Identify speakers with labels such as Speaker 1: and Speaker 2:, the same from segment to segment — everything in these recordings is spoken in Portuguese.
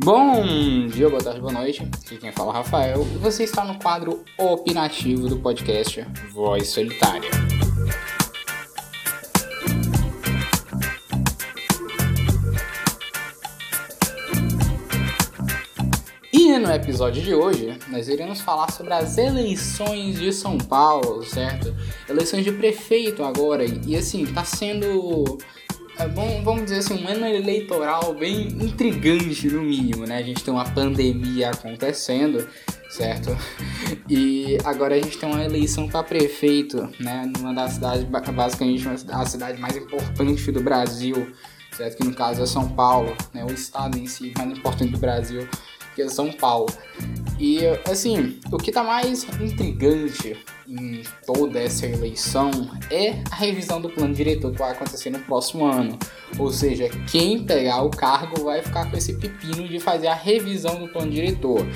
Speaker 1: Bom dia, boa tarde, boa noite. Aqui quem fala é o Rafael e você está no quadro opinativo do podcast Voz Solitária. E no episódio de hoje, nós iremos falar sobre as eleições de São Paulo, certo? Eleições de prefeito agora, e assim, tá sendo bom, vamos dizer assim, um ano eleitoral bem intrigante no mínimo, né? A gente tem uma pandemia acontecendo, certo? E agora a gente tem uma eleição para prefeito, né? Numa das cidades, basicamente a cidade mais importante do Brasil, certo? Que no caso é São Paulo, né? O estado em si mais importante do Brasil, que é São Paulo. E assim, o que tá mais intrigante em toda essa eleição é a revisão do plano diretor que vai acontecer no próximo ano. Ou seja, quem pegar o cargo vai ficar com esse pepino de fazer a revisão do plano diretor.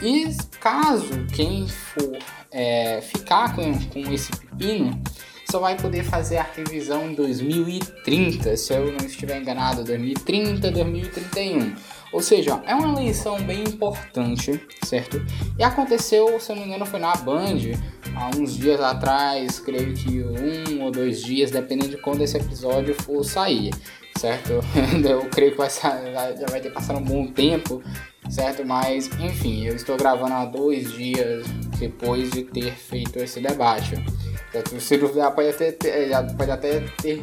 Speaker 1: E caso quem for é, ficar com, com esse pepino, só vai poder fazer a revisão em 2030, se eu não estiver enganado, 2030, 2031. Ou seja, é uma eleição bem importante, certo? E aconteceu, se eu não me engano, foi na Band, há uns dias atrás, creio que um ou dois dias, dependendo de quando esse episódio for sair, certo? Eu creio que vai, já vai ter passado um bom tempo, certo? Mas, enfim, eu estou gravando há dois dias depois de ter feito esse debate. Certo? Ciro já pode até ter, pode até ter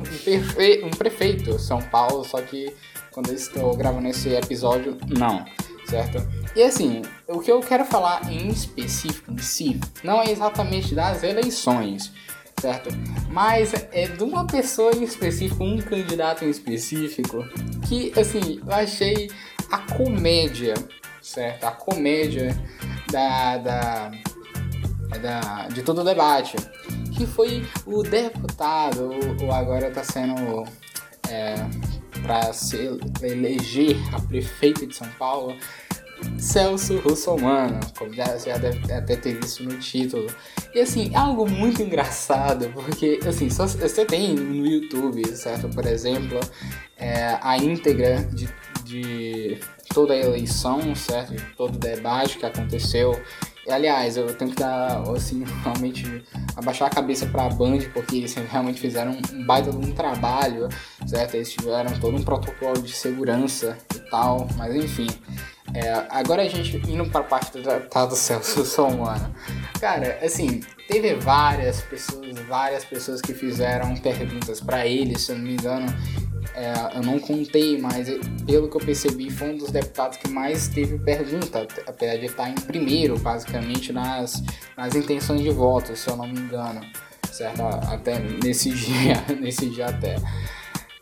Speaker 1: um, um prefeito São Paulo, só que quando eu estou gravando esse episódio, não, certo? E assim, o que eu quero falar em específico em si não é exatamente das eleições, certo? Mas é de uma pessoa em específico, um candidato em específico, que assim, eu achei a comédia, certo? A comédia da, da, da de todo o debate, que foi o deputado, ou agora está sendo é, para se eleger a prefeita de São Paulo, Celso Russomano, como já, deve até ter visto no título. E assim, é algo muito engraçado, porque assim, só, você tem no YouTube, certo? Por exemplo, é, a íntegra de, de toda a eleição, certo? De todo o debate que aconteceu aliás, eu tenho que dar, assim, realmente abaixar a cabeça pra Band, porque eles realmente fizeram um baita de um trabalho, certo? Eles tiveram todo um protocolo de segurança e tal, mas enfim. É, agora a gente indo para a parte do Tratado Celso Somano. Cara, assim, teve várias pessoas, várias pessoas que fizeram perguntas para ele, se eu não me engano, é, eu não contei, mas pelo que eu percebi, foi um dos deputados que mais teve pergunta, apesar de estar em primeiro, basicamente, nas, nas intenções de voto, se eu não me engano, certo? Até nesse dia, nesse dia até.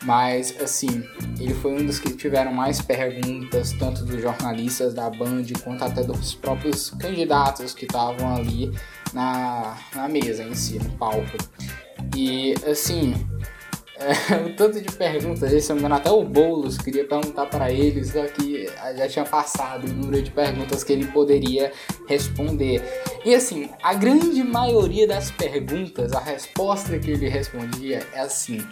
Speaker 1: Mas, assim, ele foi um dos que tiveram mais perguntas, tanto dos jornalistas da Band, quanto até dos próprios candidatos que estavam ali na, na mesa em si, no palco. E, assim, é, o tanto de perguntas, se não me engano, até o Boulos queria perguntar para ele, só que já tinha passado o número de perguntas que ele poderia responder. E assim, a grande maioria das perguntas, a resposta que ele respondia é assim: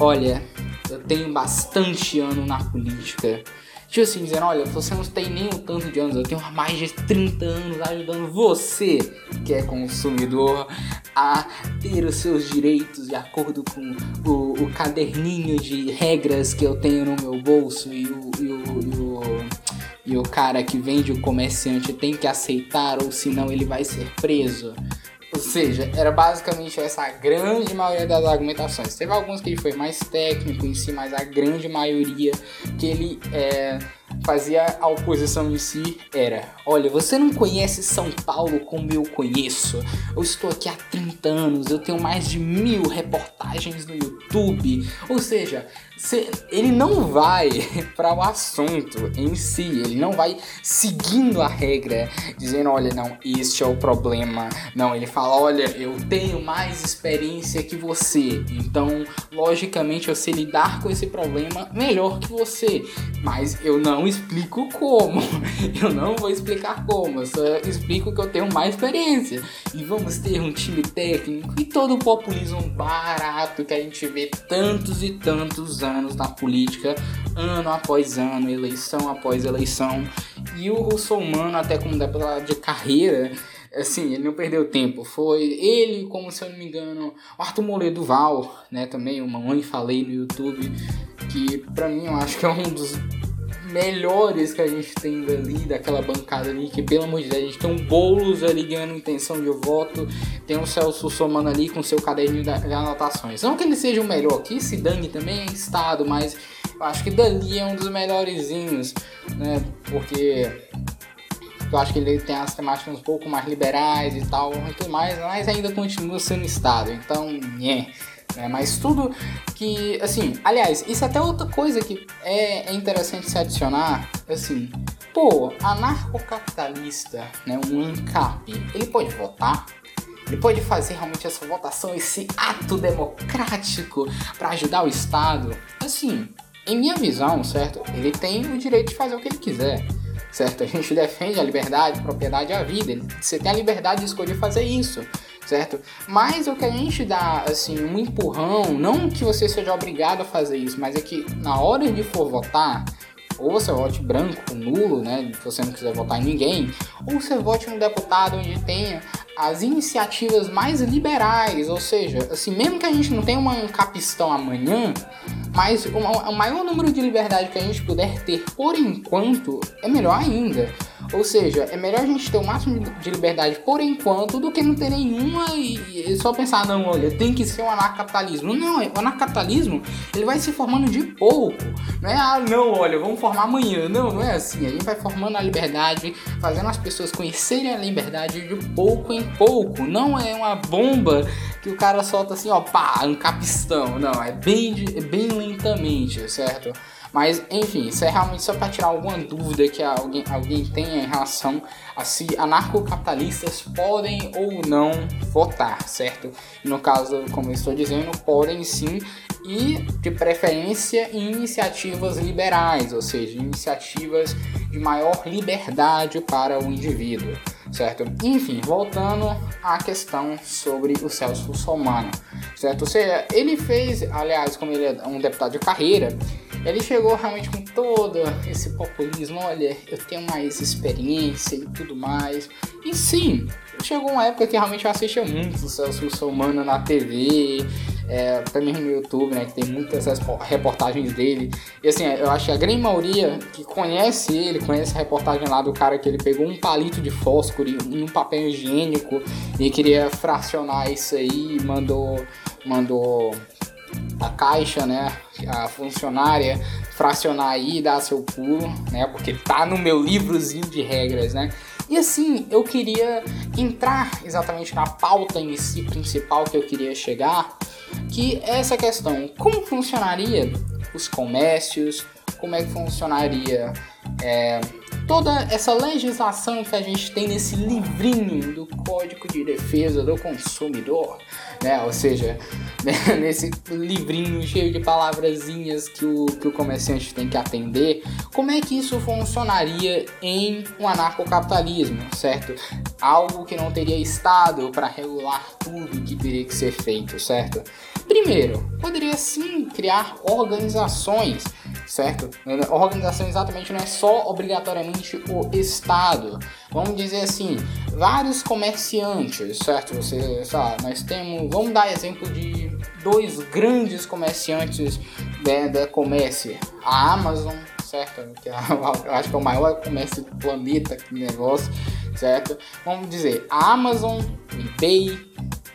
Speaker 1: Olha, eu tenho bastante ano na política Tipo assim, dizendo, olha, você não tem nem um tanto de anos, eu tenho mais de 30 anos ajudando você, que é consumidor, a ter os seus direitos de acordo com o, o caderninho de regras que eu tenho no meu bolso e o, e o, e o, e o cara que vende o comerciante tem que aceitar ou senão ele vai ser preso. Seja, era basicamente essa grande maioria das argumentações. Teve alguns que ele foi mais técnico em si, mas a grande maioria que ele é, fazia a oposição em si era: olha, você não conhece São Paulo como eu conheço. Eu estou aqui há 30 anos, eu tenho mais de mil reportagens no YouTube. Ou seja, ele não vai para o assunto em si, ele não vai seguindo a regra, dizendo, olha, não, este é o problema. Não, ele fala, olha, eu tenho mais experiência que você, então, logicamente, eu sei lidar com esse problema melhor que você, mas eu não explico como. Eu não vou explicar como, eu só explico que eu tenho mais experiência. E vamos ter um time técnico e todo o populismo barato que a gente vê tantos e tantos anos na política, ano após ano, eleição após eleição. E o Russomano, até como deputado de carreira, assim, ele não perdeu tempo. Foi ele, como se eu não me engano, o Arthur Moledo Val, né, também, uma mãe falei no YouTube, que pra mim eu acho que é um dos melhores que a gente tem ali, daquela bancada ali, que pelo amor de Deus, a gente tem um Boulos ali ganhando intenção de voto, tem o Celso somando ali com seu caderninho de anotações. Não que ele seja o melhor, que se dane também é estado, mas eu acho que dali é um dos melhorzinhos, né, porque eu acho que ele tem as temáticas um pouco mais liberais e tal, e tudo mais, mas ainda continua sendo Estado. Então, é. É, mas tudo que, assim, aliás, isso é até outra coisa que é, é interessante se adicionar, assim, pô, anarcocapitalista, né, um ANCAP, ele pode votar? Ele pode fazer realmente essa votação, esse ato democrático para ajudar o Estado? Assim, em minha visão, certo? Ele tem o direito de fazer o que ele quiser certo? A gente defende a liberdade, a propriedade e a vida. Você tem a liberdade de escolher fazer isso, certo? Mas o que a gente dá, assim, um empurrão, não que você seja obrigado a fazer isso, mas é que na hora de for votar, ou você vote branco, nulo, né? Se você não quiser votar em ninguém, ou você vote no deputado onde tenha as iniciativas mais liberais, ou seja, assim, mesmo que a gente não tenha uma capistão amanhã, mas o maior número de liberdade que a gente puder ter por enquanto é melhor ainda. Ou seja, é melhor a gente ter o máximo de liberdade por enquanto do que não ter nenhuma e, só pensar, não, olha, tem que ser um anarcapitalismo. Não, o anarcapitalismo ele vai se formando de pouco. Não é, ah, não, olha, vamos formar amanhã. Não, não é assim. A gente vai formando a liberdade, fazendo as pessoas conhecerem a liberdade de pouco em pouco. Não é uma bomba que o cara solta assim, ó, pá, um capistão. Não, é bem, é bem lentamente, certo? Mas, enfim, isso é realmente só para tirar alguma dúvida que alguém, alguém tenha em relação a se anarcocapitalistas podem ou não votar, certo? No caso, como eu estou dizendo, podem sim e de preferência em iniciativas liberais, ou seja, iniciativas de maior liberdade para o indivíduo, certo? Enfim, voltando à questão sobre o Celso Russomano, certo? Ou seja, ele fez, aliás, como ele é um deputado de carreira, ele chegou realmente com todo esse populismo, olha, eu tenho mais experiência e tudo mais. E sim, chegou uma época que realmente eu assistia muito o Celso Russomano na TV, é, no YouTube, né, que tem muitas reportagens dele. E assim, eu acho que a grande maioria que conhece ele, conhece a reportagem lá do cara que ele pegou um palito de fósforo e um papel higiênico e queria fracionar isso aí e mandou, mandou a caixa, né, a funcionária fracionar aí e dar seu pulo, né, porque tá no meu livrozinho de regras, né. E assim, eu queria entrar exatamente na pauta si principal que eu queria chegar, que é essa questão, como funcionaria os comércios, como é que funcionaria é, toda essa legislação que a gente tem nesse livrinho do Código de Defesa do Consumidor, né? Ou seja, né? nesse livrinho cheio de palavrazinhas que o, que o comerciante tem que atender, como é que isso funcionaria em um anarcocapitalismo, certo? Algo que não teria Estado para regular tudo que teria que ser feito, certo? Primeiro, poderia sim criar organizações, certo? Organização exatamente não é só obrigatoriamente o Estado. Vamos dizer assim, vários comerciantes, certo? Você, sabe, nós temos, vamos dar exemplo de dois grandes comerciantes da, da comércio, a Amazon, certo? Que é, eu acho que é o maior comércio do planeta, que negócio, certo? Vamos dizer, a Amazon, eBay,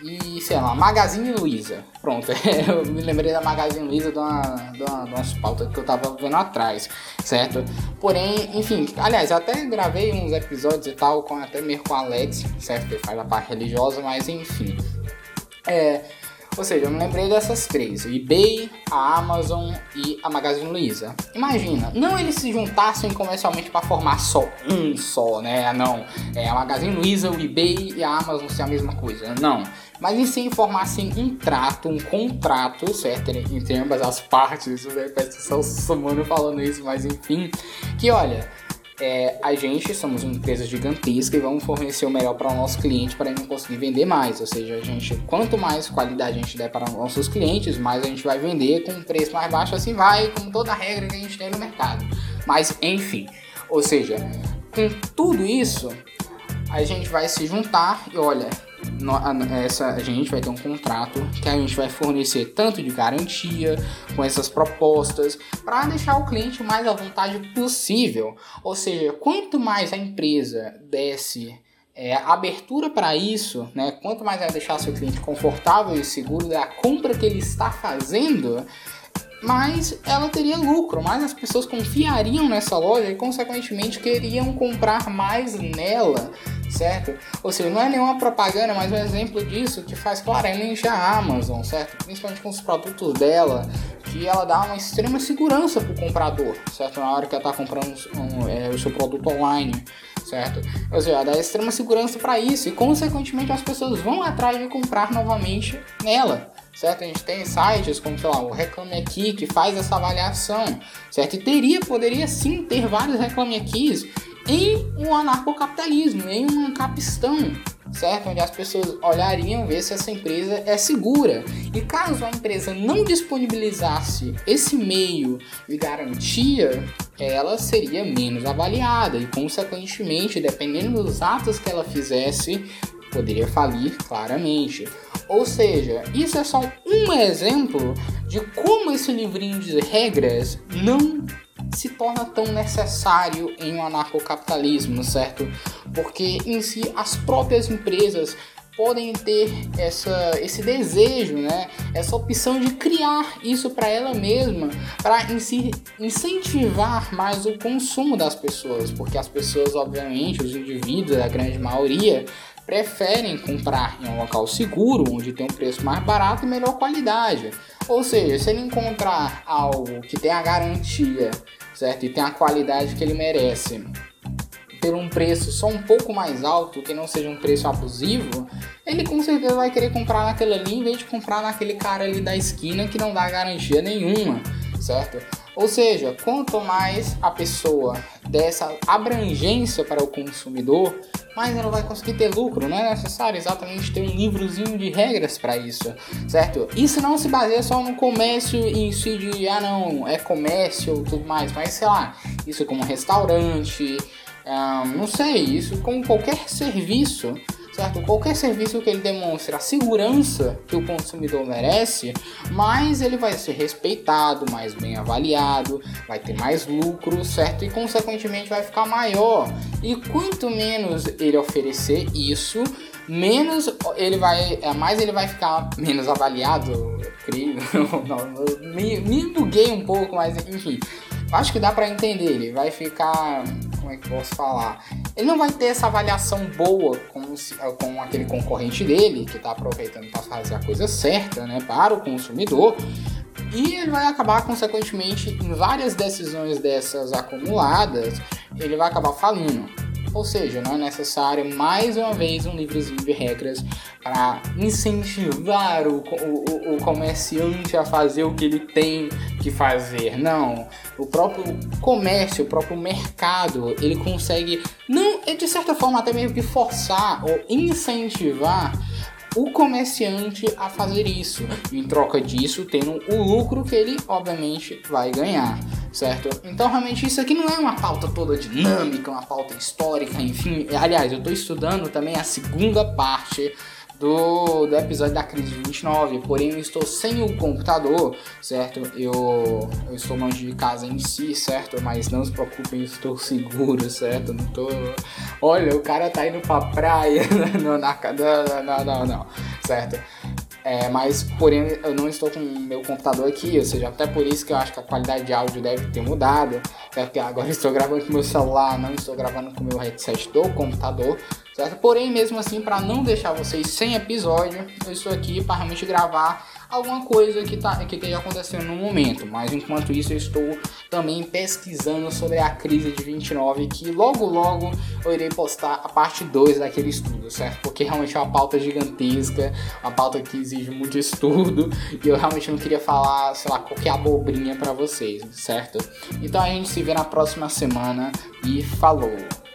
Speaker 1: e, sei lá, Magazine Luiza. Pronto, eu me lembrei da Magazine Luiza de, uma, de, uma, de umas pautas que eu tava vendo atrás, certo? Porém, enfim, aliás, até gravei uns episódios e tal, com, até mesmo com a Alex, certo? Que faz a parte religiosa, mas enfim. É, ou seja, eu me lembrei dessas três: o eBay, a Amazon e a Magazine Luiza. Imagina, não eles se juntassem comercialmente para formar só um só, né? Não, é a Magazine Luiza, o eBay e a Amazon ser a mesma coisa. Não. Mas em si formassem um trato, um contrato, certo? Entre ambas as partes, né? Parece só falando isso, mas enfim. Que olha, é, a gente somos uma empresa gigantesca e vamos fornecer o melhor para o nosso cliente para ele não conseguir vender mais. Ou seja, a gente, quanto mais qualidade a gente der para os nossos clientes, mais a gente vai vender com um preço mais baixo, assim vai, como toda regra que a gente tem no mercado. Mas enfim, ou seja, com tudo isso, a gente vai se juntar e olha, essa, a gente vai ter um contrato que a gente vai fornecer tanto de garantia com essas propostas para deixar o cliente mais à vontade possível. Ou seja, quanto mais a empresa desse é, abertura para isso, né, quanto mais ela deixar seu cliente confortável e seguro da compra que ele está fazendo, mais ela teria lucro, mais as pessoas confiariam nessa loja e, consequentemente, queriam comprar mais nela certo? Ou seja, não é nenhuma propaganda, mas um exemplo disso que faz claramente a Amazon, certo? Principalmente com os produtos dela, que ela dá uma extrema segurança para o comprador, certo? Na hora que ela está comprando um, é, o seu produto online, certo? Ou seja, dá extrema segurança para isso e, consequentemente, as pessoas vão atrás de comprar novamente nela certo? A gente tem sites como, sei lá, o Reclame Aqui, que faz essa avaliação, certo? E teria, poderia sim ter vários Reclame Aqui em um anarcocapitalismo, em um capistão, certo? Onde as pessoas olhariam ver se essa empresa é segura. E caso a empresa não disponibilizasse esse meio de garantia, ela seria menos avaliada e, consequentemente, dependendo dos atos que ela fizesse, poderia falir claramente. Ou seja, isso é só um exemplo de como esse livrinho de regras não se torna tão necessário em um anarcocapitalismo, certo? Porque em si as próprias empresas podem ter essa, esse desejo, né? essa opção de criar isso para ela mesma, para incentivar mais o consumo das pessoas, porque as pessoas, obviamente, os indivíduos, a grande maioria, preferem comprar em um local seguro, onde tem um preço mais barato e melhor qualidade. Ou seja, se ele encontrar algo que tem a garantia, certo? E tem a qualidade que ele merece, por um preço só um pouco mais alto, que não seja um preço abusivo, ele com certeza vai querer comprar naquele ali em vez de comprar naquele cara ali da esquina que não dá garantia nenhuma, certo? Ou seja, quanto mais a pessoa dessa abrangência para o consumidor, mais ela vai conseguir ter lucro. Não é necessário exatamente ter um livrozinho de regras para isso, certo? Isso não se baseia só no comércio em si de, ah não, é comércio ou tudo mais, mas sei lá, isso como restaurante, não sei, isso como qualquer serviço certo? Qualquer serviço que ele demonstre a segurança que o consumidor merece, mais ele vai ser respeitado, mais bem avaliado, vai ter mais lucro, certo? E consequentemente vai ficar maior. E quanto menos ele oferecer isso, menos ele vai, é, mais ele vai ficar menos avaliado, creio. Não, me, me buguei um pouco, mas enfim. Acho que dá para entender. Ele vai ficar como é que posso falar? Ele não vai ter essa avaliação boa com, se, com aquele concorrente dele, que está aproveitando para fazer a coisa certa né, para o consumidor. E ele vai acabar, consequentemente, em várias decisões dessas acumuladas, ele vai acabar falindo. Ou seja, não é necessário mais uma vez um livrozinho de regras para incentivar o, o, o, comerciante a fazer o que ele tem que fazer. Não, o próprio comércio, o próprio mercado, ele consegue, não, de certa forma até mesmo que forçar ou incentivar o comerciante a fazer isso. Em troca disso, tendo o lucro que ele obviamente vai ganhar certo? Então, realmente, isso aqui não é uma pauta toda dinâmica, uma pauta histórica, enfim. Aliás, eu estou estudando também a segunda parte do, do episódio da crise de 29, porém eu estou sem o computador, certo? Eu, eu estou longe de casa em si, certo? Mas não se preocupem, estou seguro, certo? Não tô. Olha, o cara tá indo pra praia. não, na, não, não, não, não, certo? É, mas, porém, eu não estou com meu computador aqui, ou seja, até por isso que eu acho que a qualidade de áudio deve ter mudado. Porque agora estou gravando com meu celular, não estou gravando com meu headset do computador, certo? Porém, mesmo assim, para não deixar vocês sem episódio, eu estou aqui para realmente gravar alguma coisa que, tá, que esteja acontecendo no momento. Mas enquanto isso, eu estou também pesquisando sobre a crise de 29, que logo logo eu irei postar a parte 2 daquele estudo, certo? Porque realmente é uma pauta gigantesca, uma pauta que exige muito estudo, e eu realmente não queria falar, sei lá, qualquer abobrinha para vocês, certo? Então a gente se vê na próxima semana e falou!